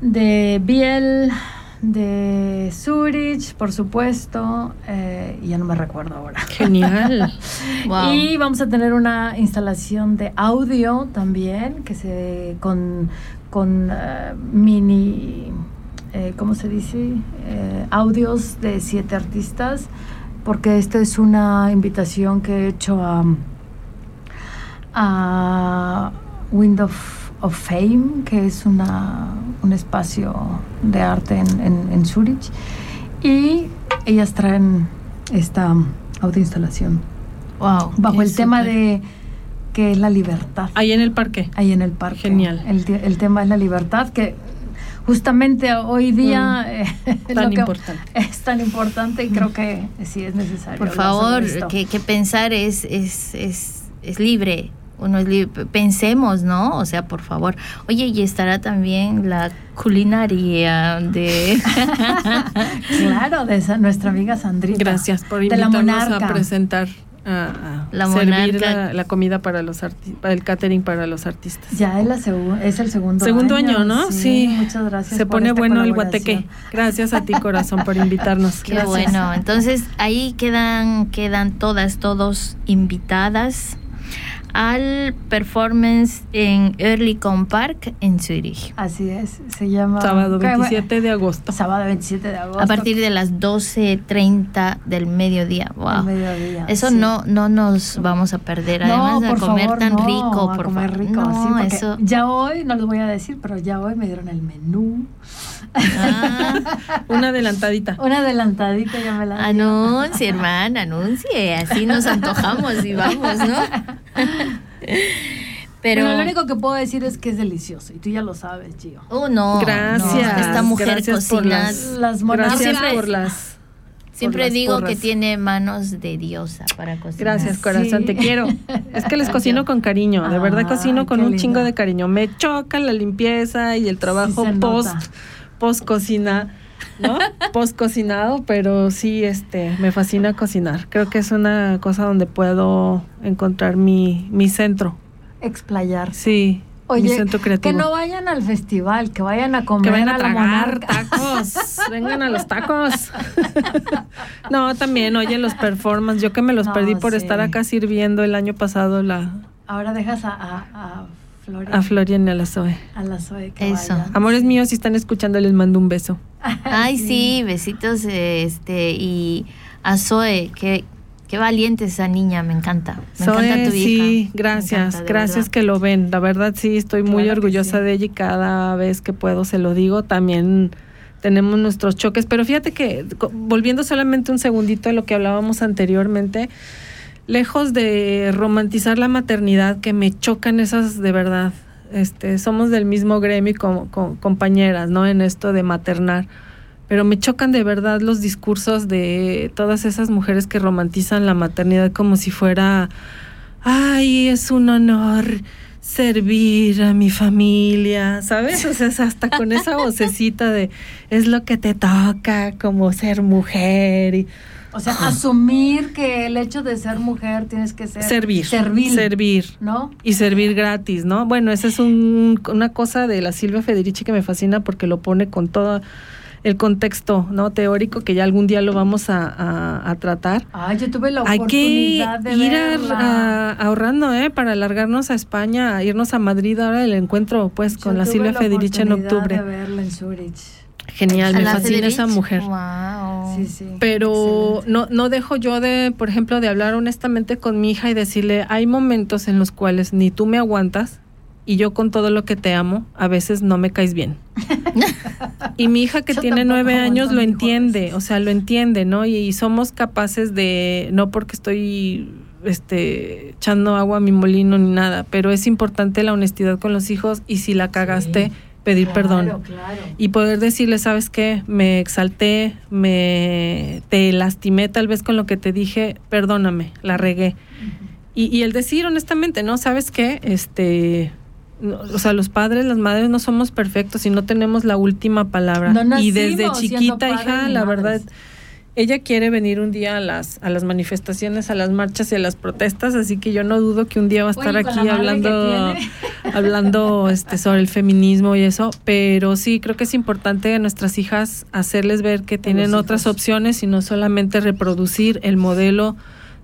de Biel, de Zurich, por supuesto, eh, ya no me recuerdo ahora. *laughs* Genial. Y vamos a tener una instalación de audio también, que se con, con eh, mini, eh, ¿cómo se dice? audios de siete artistas, porque esta es una invitación que he hecho a, a Wind of, of Fame, que es una, un espacio de arte en, en, en Zurich. Y ellas traen esta autoinstalación. Wow. Bajo el tema de que es la libertad. Ahí en el parque. Ahí en el parque. Genial. El, el tema es la libertad, que justamente hoy día mm. eh, *laughs* tan importante. *laughs* es tan importante y creo que sí es necesario. Por favor, que, que, pensar es, es, es, es libre uno pensemos, ¿no? O sea, por favor. Oye, y estará también la culinaria de... *laughs* claro, de esa, nuestra amiga Sandrita. Gracias por invitarnos a presentar a, la servir la, comida para los para el catering para los artistas. Ya es, la es el segundo, segundo año. ¿no? Sí, Muchas gracias. Se pone bueno el guateque. Gracias a ti, *laughs* corazón, por invitarnos. Qué bueno. Entonces, ahí quedan, quedan todas, todos invitadas al performance en Earlycom Park en Zurich. Así es, se llama... Sábado 27 de agosto. Sábado 27 de agosto. A partir de las 12.30 del mediodía. Wow. mediodía, eso no, no nos vamos a perder. Además de comer tan rico. por comer rico, no, eso... Ya hoy, no les voy a decir, pero ya hoy me dieron el menú. Ah, una adelantadita. Una adelantadita ya me la Anuncie, hermana, anuncie. Así nos antojamos y vamos, ¿no? Pero lo único que puedo decir es que es delicioso y tú ya lo sabes, Gio. Oh, no. Gracias. esta mujer gracias cocina. Por las, las gracias siempre, por las Siempre digo que tiene manos de diosa para cocinar. Gracias, corazón, te quiero. Es que les *laughs* cocino con cariño, de verdad cocino con un chingo de cariño. Me choca la limpieza y el trabajo post post cocina ¿no? *laughs* Post cocinado, pero sí, este, me fascina cocinar. Creo que es una cosa donde puedo encontrar mi, mi centro. Explayar. Sí. Oye, mi centro creativo. que no vayan al festival, que vayan a comer. Que vayan a, tragar tacos. *laughs* Vengan a los tacos. *laughs* no, también, oye, los performances. Yo que me los perdí por estar acá sirviendo el año pasado la. Ahora dejas a, a a Florian y a la Zoe. A la Zoe. Eso. Amores míos, si están escuchando, les mando un beso. *laughs* Ay, sí, besitos. este Y a Zoe, qué, qué valiente esa niña, me encanta. Me encanta tu hija. Sí, gracias, gracias que lo ven. La verdad, sí, estoy muy orgullosa de ella y cada vez que puedo se lo digo. También tenemos nuestros choques, pero fíjate que, volviendo solamente un segundito a lo que hablábamos anteriormente, lejos de romantizar la maternidad, que me chocan esas de verdad. Este, somos del mismo gremio como, compañeras, ¿no? En esto de maternar. Pero me chocan de verdad los discursos de todas esas mujeres que romantizan la maternidad como si fuera, ay, es un honor servir a mi familia, ¿sabes? O sea, hasta con esa vocecita de es lo que te toca como ser mujer y o sea, asumir que el hecho de ser mujer tienes que ser servir, servir, servir, ¿no? Y servir gratis, ¿no? Bueno, esa es un, una cosa de la Silvia Federici que me fascina porque lo pone con todo el contexto no teórico que ya algún día lo vamos a, a, tratar. Ah, yo tuve la oportunidad Hay que ir a, ahorrando, ¿eh? Para alargarnos a España, irnos a Madrid ahora el encuentro, pues, con la Silvia Federici en octubre. De verla en Zurich. Genial, me fascina esa mujer. Wow. Pero no, no dejo yo de, por ejemplo, de hablar honestamente con mi hija y decirle, hay momentos en los cuales ni tú me aguantas y yo con todo lo que te amo, a veces no me caes bien. *laughs* y mi hija que tiene nueve años lo entiende, o sea, lo entiende, ¿no? Y, somos capaces de, no porque estoy este echando agua a mi molino ni nada, pero es importante la honestidad con los hijos y si la cagaste, pedir perdón y poder decirle, sabes qué, me exalté, me te lastimé tal vez con lo que te dije, perdóname, la regué. y, y, el decir honestamente, ¿no? ¿Sabes qué? Este, o sea, los padres, las madres no somos perfectos y no tenemos la última palabra. y desde chiquita, hija, la verdad, ella quiere venir un día a las, a las manifestaciones, a las marchas y a las protestas, así que yo no dudo que un día va a estar aquí hablando, *laughs* hablando este, sobre el feminismo y eso, pero sí creo que es importante a nuestras hijas hacerles ver que tienen otras opciones y no solamente reproducir el modelo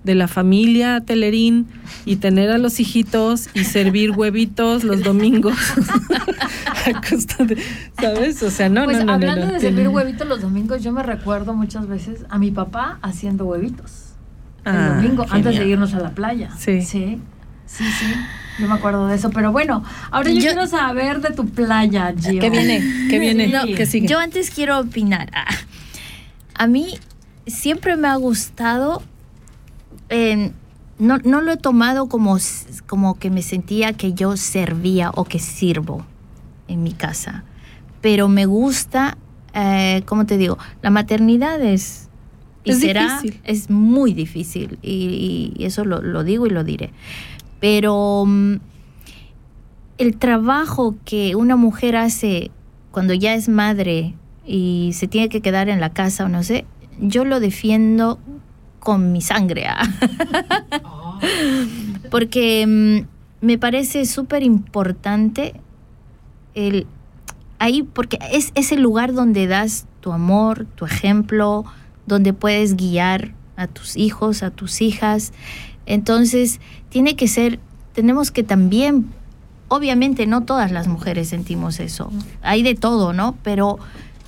de la familia Telerín y tener a los hijitos y servir huevitos los domingos. *laughs* ¿Sabes? O sea, no, pues no, no. Hablando de servir huevitos los domingos, yo me recuerdo muchas veces a mi papá haciendo huevitos. el ah, domingo, antes de irnos a la playa. Sí. Sí, sí, sí. Yo me acuerdo de eso, pero bueno, ahora yo, quiero saber de tu playa, Gio. ¿Qué viene? ¿Qué viene? ¿Qué sigue? Yo antes quiero opinar. Ah, a mí siempre me ha gustado no, no, lo he tomado como, como que me sentía que yo servía o que sirvo en mi casa, pero me gusta, eh, ¿cómo te digo? La maternidad es... Y será, es muy difícil y, eso lo, digo y lo diré. Pero mm, el trabajo que una mujer hace cuando ya es madre y se tiene que quedar en la casa o no sé, yo lo defiendo con mi sangre. ¿ah? *laughs* Porque mm, me parece súper importante el ahí, porque es, es el lugar donde das tu amor, tu ejemplo, donde puedes guiar a tus hijos, a tus hijas. Entonces, tiene que ser, tenemos que también, obviamente no todas las mujeres sentimos eso, hay de todo, ¿no? Pero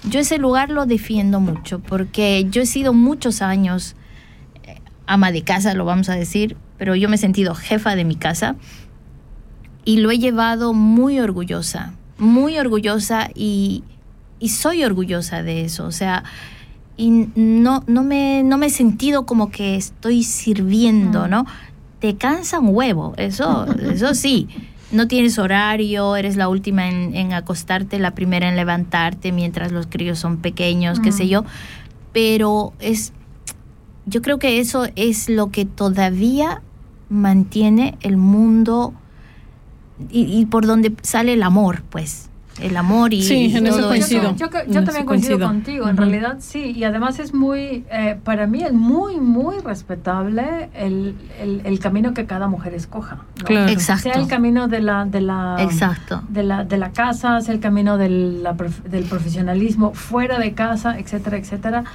yo ese lugar lo defiendo mucho, porque yo he sido muchos años ama de casa, lo vamos a decir, pero yo me he sentido jefa de mi casa y lo he llevado muy orgullosa, muy orgullosa y, soy orgullosa de eso. O sea, y no, no, me, no me he sentido como que estoy sirviendo. ¿no? Te cansa un huevo, eso, eso sí. No tienes horario, eres la última en, acostarte, la primera en levantarte mientras los críos son pequeños, qué sé yo. Pero es yo creo que eso es lo que todavía mantiene el mundo y, por donde sale el amor, pues. El amor y, sí, en eso coincido. Yo, también coincido, contigo, en realidad sí, y además es muy, eh, para mí es muy, muy respetable el, el, camino que cada mujer escoja. Claro. Exacto. Sea el camino de la, de la, Exacto. De la, de la casa, sea el camino del, del profesionalismo fuera de casa, etcétera, etcétera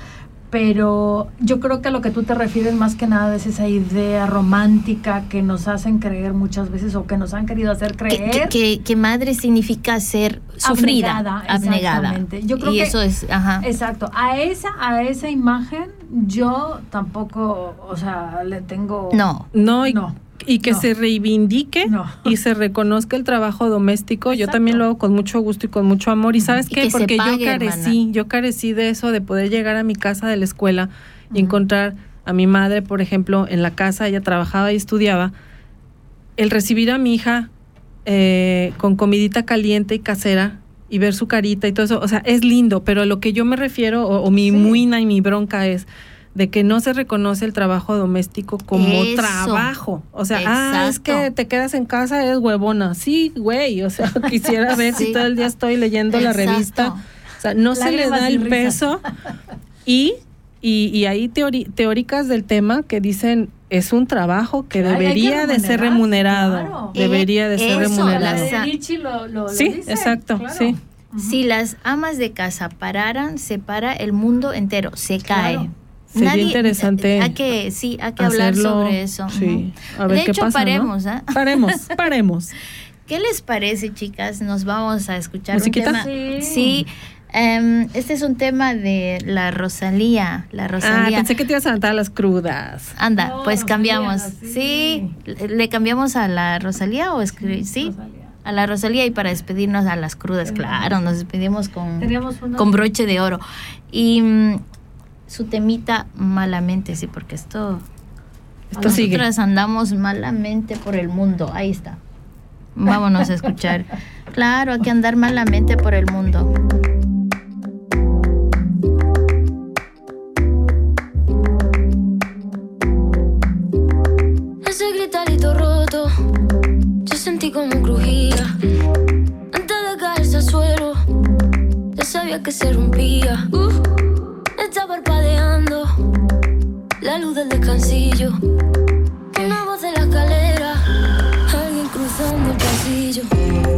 pero yo creo que a lo que tú te refieres más que nada es esa idea romántica que nos hacen creer muchas veces o que nos han querido hacer creer. Que, que, madre significa ser sufrida, abnegada. Yo creo y que, eso es, ajá. Exacto. A esa, a esa imagen yo tampoco, o sea, le tengo... No. No, no y que se reivindique y se reconozca el trabajo doméstico. Yo también lo hago con mucho gusto y con mucho amor. ¿Y sabes qué? Porque yo carecí, yo carecí de eso, de poder llegar a mi casa de la escuela y encontrar a mi madre, por ejemplo, en la casa, ella trabajaba y estudiaba. El recibir a mi hija eh, con comidita caliente y casera y ver su carita y todo eso, o sea, es lindo, pero lo que yo me refiero, o, mi muina y mi bronca es de que no se reconoce el trabajo doméstico como trabajo. O sea, ah, es que te quedas en casa, eres huevona. Sí, güey, o sea, *laughs* quisiera ver si todo el día estoy leyendo la revista. O sea, no se le da el peso. Y, y, y hay teóricas del tema que dicen es un trabajo que debería de ser remunerado. Debería de ser remunerado. sí, exacto, sí. Si las amas de casa pararan, se para el mundo entero, se cae. Sería interesante. Hay que, sí, hay que hablar sobre eso. Sí. A ver de qué hecho, pasa, paremos, ¿no? Paremos, *laughs* paremos. ¿Qué les parece, chicas? Nos vamos a escuchar ¿Musiquita? un tema. Sí. Em, este es un tema de la Rosalía. La ah, Rosalía. Ah, pensé que te ibas a cantar las crudas. Anda, pues cambiamos. sí. ¿Le cambiamos a la Rosalía o? Sí. A la Rosalía y para despedirnos a las crudas, claro, nos despedimos con, con broche de oro. Y mm, su temita malamente, sí, porque esto, esto nosotras andamos malamente por el mundo. Ahí está. *laughs* Vámonos a escuchar. Claro, hay que andar malamente por el mundo. Ese gritarito roto, yo sentí como crujía. Antes de caerse al suelo, ya sabía que se rompía. Uh luz del descansillo. Una voz de la escalera, alguien cruzando el pasillo.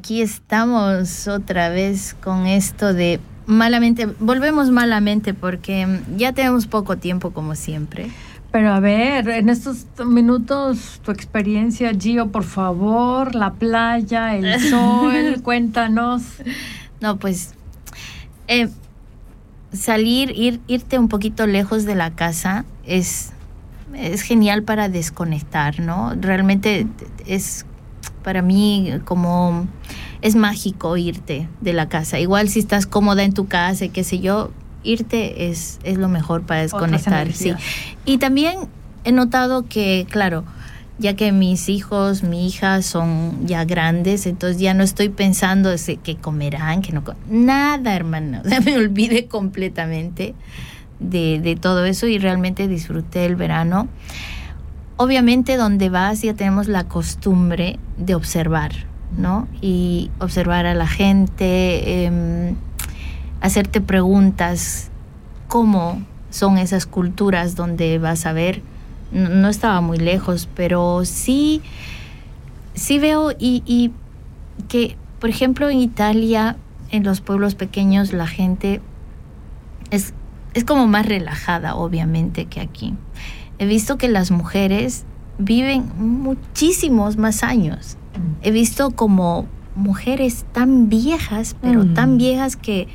Aquí estamos otra vez con esto de malamente, volvemos malamente porque ya tenemos poco tiempo como siempre. Pero a ver, en estos minutos, tu experiencia, Gio, por favor, la playa, el *laughs* sol, cuéntanos. No, pues eh, salir, ir, irte un poquito lejos de la casa es, es genial para desconectar, ¿no? Realmente es para mí como es mágico irte de la casa. Igual si estás cómoda en tu casa qué sé yo, irte es, es lo mejor para desconectar. Sí. Y también he notado que, claro, ya que mis hijos, mi hija son ya grandes, entonces ya no estoy pensando que comerán, que no nada, hermano. *laughs* me olvidé completamente de, de todo eso y realmente disfruté el verano. Obviamente donde vas ya tenemos la costumbre de observar, ¿no? Y observar a la gente, em, hacerte preguntas, cómo son esas culturas donde vas a ver. No, estaba muy lejos, pero sí, sí veo y, y que, por ejemplo, en Italia, en los pueblos pequeños, la gente es, es como más relajada, obviamente, que aquí he visto que las mujeres viven muchísimos más años. Mm. He visto como mujeres tan viejas, pero mm. tan viejas que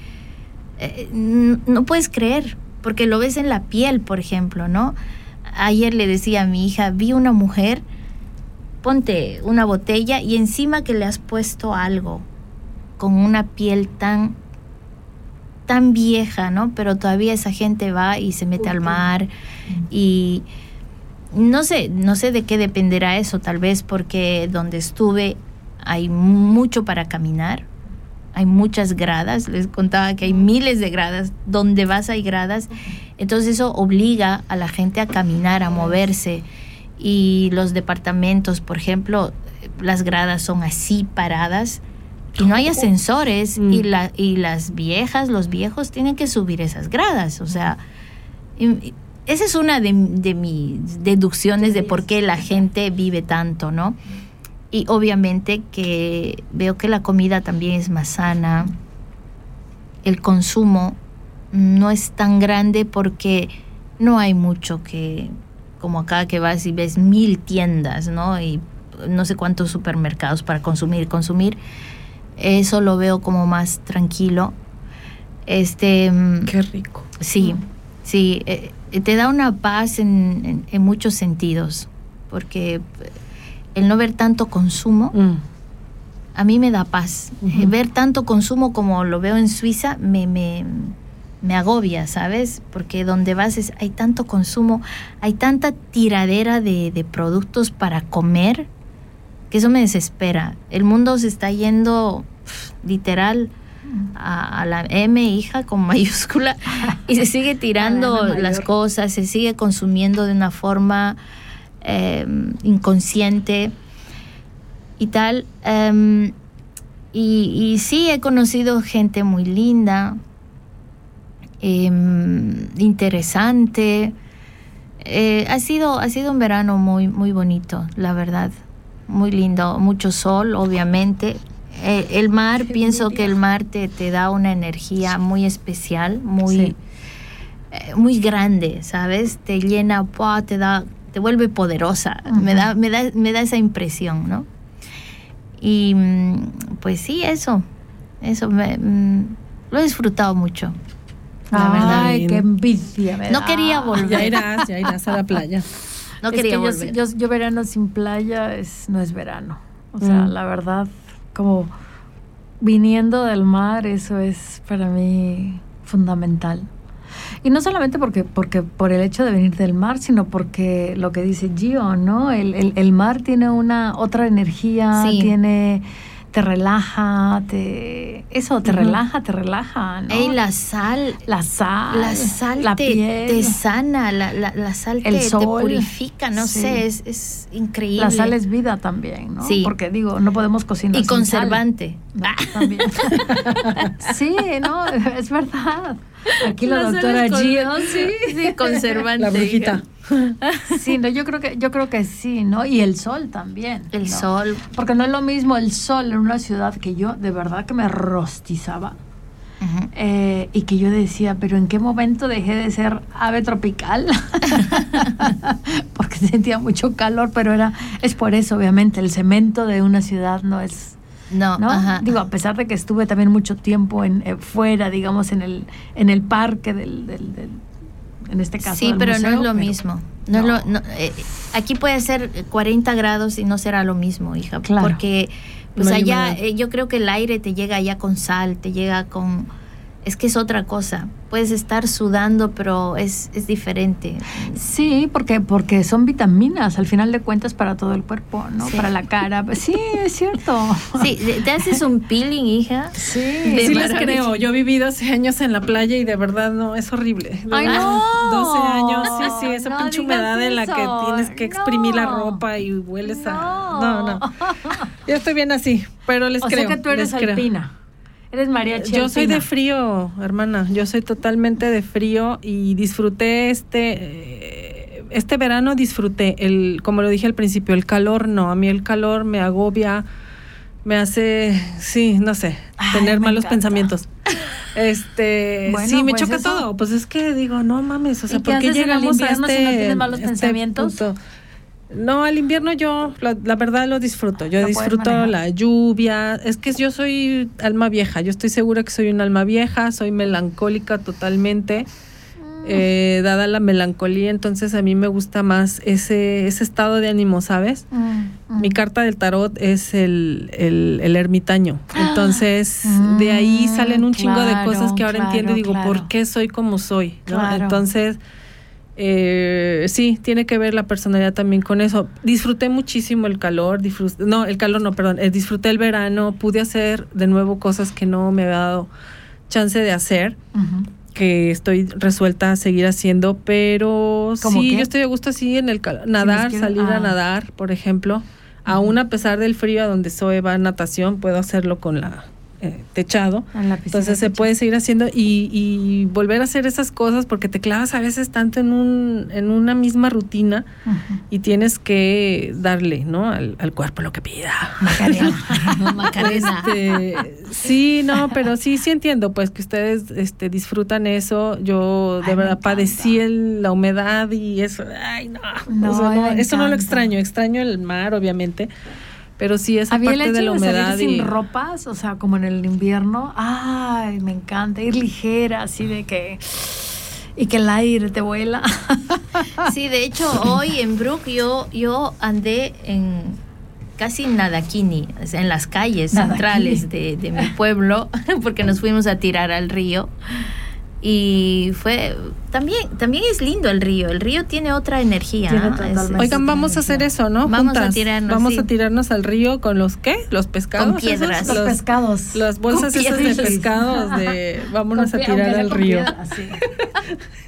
eh, no puedes creer, porque lo ves en la piel, por ejemplo, ¿no? Ayer le decía a mi hija, vi una mujer, ponte una botella y encima que le has puesto algo con una piel tan tan vieja, ¿no? Pero todavía esa gente va y se mete al mar y no sé, no sé de qué dependerá eso, tal vez porque donde estuve hay mucho para caminar, hay muchas gradas, les contaba que hay miles de gradas, donde vas hay gradas, entonces eso obliga a la gente a caminar, a moverse y los departamentos, por ejemplo, las gradas son así paradas y no hay ascensores mm. y, la, y las viejas, los viejos tienen que subir esas gradas. O sea, esa es una de, mis deducciones de por qué la gente vive tanto, ¿no? Y obviamente que veo que la comida también es más sana, el consumo no es tan grande porque no hay mucho que, como acá que vas y ves mil tiendas, ¿no? Y no sé cuántos supermercados para consumir, consumir eso lo veo como más tranquilo. Este, mm, Qué rico. Sí, sí, eh, te da una paz en, en, muchos sentidos, porque el no ver tanto consumo, mm. a mí me da paz. Eh, ver tanto consumo como lo veo en Suiza me, me, me agobia, ¿sabes? Porque donde vas es, hay tanto consumo, hay tanta tiradera de, de productos para comer, que eso me desespera. El mundo se está yendo literal a, la M hija con *laughs* mayúscula y se sigue tirando las cosas, se sigue consumiendo de una forma em, inconsciente y tal. Em, y, y, sí, he conocido gente muy linda, em, interesante. Eh, ha, sido, ha sido un verano muy, muy bonito, la verdad. Muy lindo, mucho sol, obviamente, eh, el mar, pienso que el mar te, te, da una energía muy especial, muy, eh, muy grande, ¿sabes? Te llena, te da, te vuelve poderosa. me, da, me, da, me da esa impresión, ¿no? Y mm, pues sí, eso, eso me, mm, lo he disfrutado mucho. La Ay, qué envidia. no quería volver. Ya irás, ya irás a la playa. *laughs* No quería volver. Yo, yo, verano sin playa es, no es verano. O sea, mm. la verdad, como viniendo del mar, eso es para mí fundamental. Y no solamente porque, porque por el hecho de venir del mar, sino porque lo que dice Gio, ¿no? El, el, mar tiene una otra energía, tiene te relaja, te eso te relaja, te relaja, ¿no? Ey, la sal, la sal, la sal la te, te, sana, la, la, la sal te, te, purifica, no sé, es, es, increíble. La sal es vida también, ¿no? Sí. Porque digo, no podemos cocinar. Y conservante. también. *laughs* sí, no, es verdad. Aquí la, doctora Gio, sí, sí, conservante. La brujita. *laughs* Sí, no, yo creo que yo creo que sí, ¿no? Y el sol también. El sol. Porque no es lo mismo el sol en una ciudad que yo de verdad que me rostizaba. Eh, y que yo decía, pero ¿en qué momento dejé de ser ave tropical? *laughs* Porque sentía mucho calor, pero era es por eso, obviamente, el cemento de una ciudad no es no, digo, a pesar de que estuve también mucho tiempo en eh, fuera, digamos, en el en el parque del en este caso. Sí, pero no es lo mismo. No, lo, eh, aquí puede ser 40 grados y no será lo mismo, hija. Porque pues allá eh, yo creo que el aire te llega allá con sal, te llega con es que es otra cosa. Puedes estar sudando, pero es, es diferente. Sí, porque, porque son vitaminas, al final de cuentas, para todo el cuerpo, ¿no? Para la cara. *laughs* Sí, es cierto. Sí, ¿te haces un peeling, hija? Sí. Sí les creo. Yo he vivido hace años en la playa y de verdad no, es horrible. ¡Ay, no! 12 años, sí, sí, esa pinche humedad en la que tienes que exprimir la ropa y hueles a... No, no. Yo *laughs* estoy bien así, pero les creo. O sea que tú eres alpina. Eres Yo soy de frío, hermana. Yo soy totalmente de frío y disfruté este eh, este verano disfruté el como lo dije al principio, el calor no, a mí el calor me agobia, me hace sí, no sé, tener malos pensamientos. Este, *laughs* sí, me pues choca todo. Pues es que digo, no mames, o sea, ¿por qué llegamos a este, malos este pensamientos? No, al invierno yo, la, verdad lo disfruto. Yo disfruto la lluvia. Es que yo soy alma vieja. Yo estoy segura que soy un alma vieja. Soy melancólica totalmente. Mm. Eh, dada la melancolía, entonces a mí me gusta más ese, ese estado de ánimo, ¿sabes? Mm, mm. Mi carta del tarot es el, el, ermitaño. *gasps* Entonces, de ahí salen un chingo de cosas que ahora entiendo y digo, ¿por qué soy como soy? Entonces eh, sí, tiene que ver la personalidad también con eso. Disfruté muchísimo el calor, no, el calor no, perdón, eh, disfruté el verano, pude hacer de nuevo cosas que no me había dado chance de hacer, que estoy resuelta a seguir haciendo, pero sí, yo estoy a gusto así en el nadar, salir a ah. nadar, por ejemplo. Aún a pesar del frío a donde soy va natación, puedo hacerlo con la eh, techado. Entonces se puede seguir haciendo y, volver a hacer esas cosas porque te clavas a veces tanto en, un, en una misma rutina y tienes que darle ¿no? Al, cuerpo lo que pida. *laughs* Este, sí, no, pero sí, sí entiendo pues que ustedes este, disfrutan eso. Yo de verdad padecí la humedad y eso. Ay, no. eso no lo extraño. Extraño el mar, obviamente Pero sí, esa Había el parte hecho de la de salir humedad y... sin ropas, o sea, como en el invierno. Ay, me encanta ir ligera, así de que y que el aire te vuela. *laughs* Sí, de hecho hoy en Brook yo yo andé en casi Nadakini, en las calles Nadakini. centrales de, de mi pueblo, *laughs* porque nos fuimos a tirar al río. Y fue también también es lindo el río. El río tiene otra energía. Tiene ¿ah? totalmente. Es- Oigan, vamos a hacer eso, ¿no? Vamos a tirarnos, Vamos sí. a tirarnos al río con los qué? Los pescados. Con piedras. esos? Los pescados. Las bolsas Con esas de pescados de *laughs* vámonos a Con tirar al río. sí.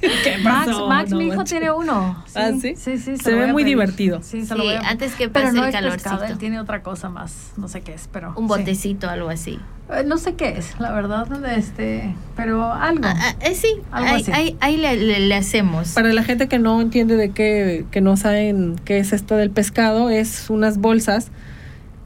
*laughs* ¿Qué Max, pasó? Max No mi hijo tiene uno. ¿Ah, sí? Sí, sí. Se lo ve muy pedir. divertido. Sí, se Sí, lo voy a antes que Pero pase no el pescado, calorcito. él tiene otra cosa más, no sé qué es, pero Un sí. botecito, algo así. Eh, No sé qué es, la verdad, este, pero algo. Ah, ah, eh, sí, Algo ahí, así. ahí, ahí le, le- le hacemos. Para la gente que no entiende de qué, que no saben qué es esto del pescado, es unas bolsas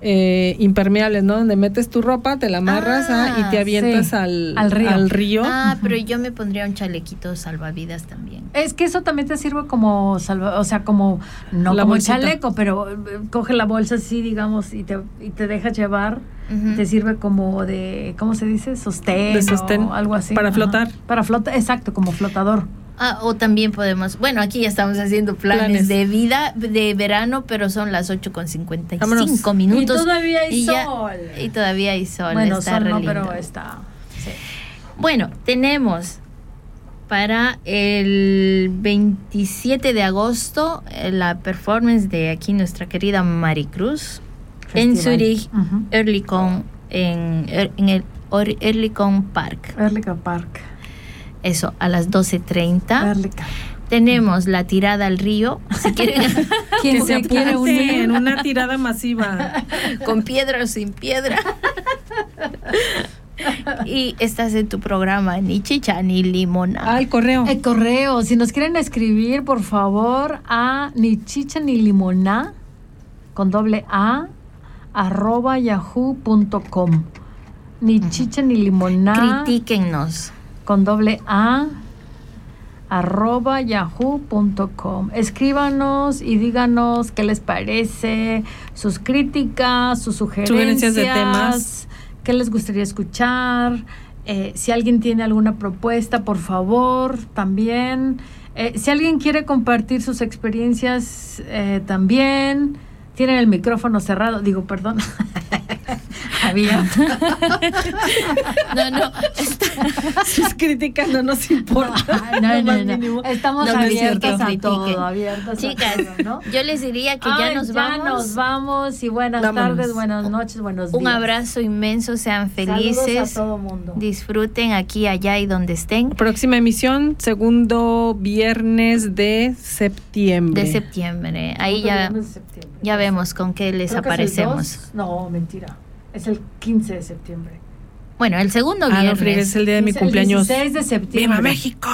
eh, impermeables, ¿no? Donde metes tu ropa, te la amarras ah, y te Ah, avientas sí. al, Al río. río. Ah, pero yo me pondría un chalequito salvavidas también. Es que eso también te sirve como salva, o sea, como no La como bolsita. chaleco, pero eh, coge la bolsa así, digamos, y te, y te deja llevar. Te sirve como de, ¿cómo se dice? Sostén, De sostén, o algo así. para Ajá. flotar. Para flotar, exacto, como flotador. Ah, o también podemos, bueno, aquí ya estamos haciendo planes, Planes. de vida de verano, pero son las 8 con 55 Vámonos. minutos. Y todavía hay y ya- sol. y todavía hay sol. bueno, está sol re no, lindo. pero está. sí. Bueno, tenemos para el 27 de agosto eh, la performance de aquí nuestra querida Maricruz en. Zurich, Ujú. Erlikon, en, er- en el Erlikon Park. Erlica Park. Eso, a las 12.30. Erlica. Tenemos la tirada al río, si *laughs* quieren, ¿Quién que se quiere unir? en una tirada masiva. *laughs* con piedra o sin piedra. y estás en tu programa, ni chicha ni limona. Ah, el correo. El correo, si nos quieren escribir, por favor, a ni chicha ni limoná con doble A arroba yahoo.com. Ni chicha ni limoná Critíquennos. Con doble A arroba yahoo.com. Escríbanos y díganos qué les parece, sus críticas, sus sugerencias, Sugerencias de temas. qué les gustaría escuchar. Eh, si alguien tiene alguna propuesta, por favor, también. Eh, si alguien quiere compartir sus experiencias, eh, también. Tienen el micrófono cerrado, digo, perdón. *laughs* Había. *laughs* No, no, Sus críticas no nos importan. No, no, no. Estamos No, no es abiertas cierto. a todo, abiertas Chicas, a todo, ¿no? yo les diría que ya Ay, nos vamos. nos vamos y buenas Vámonos. tardes, buenas noches, buenos días. Un abrazo inmenso, sean Saludos felices. a todo mundo. Disfruten aquí, allá y donde estén. Próxima emisión, segundo viernes de septiembre. De septiembre. Ahí ya, de septiembre. ya vemos con qué les Creo que es el aparecemos. 2. No, mentira. Es el 15 de septiembre. Bueno, el segundo Ah, no viernes. friegues, es el día de mi 15 cumpleaños. El 16 de septiembre. ¡Viva México!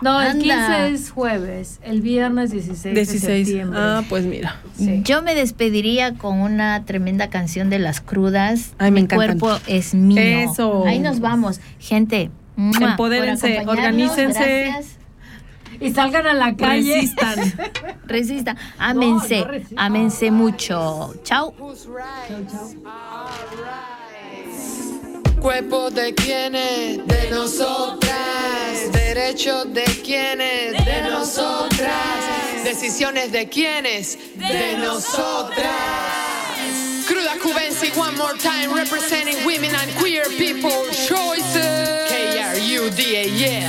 No, el Anda. 15 es jueves. El viernes 16, 16. de septiembre. Ah, pues mira. Sí. Yo me despediría con una tremenda canción de las crudas. Ay, me Mi encantan. cuerpo es mío. Eso. Ahí nos vamos. Gente, Empodérense, organícense. gracias. Y salgan a la calle. Resistan. *laughs* Resista. Ámense. No, no resistan. ámense mucho. Chao. Cuerpo de quienes, de nosotras. Derechos de quienes, de nosotras. Decisiones de quienes, de nosotras. Cruda Cubensi, one more time, representing women and queer people choices. K-R-U-D-A-S.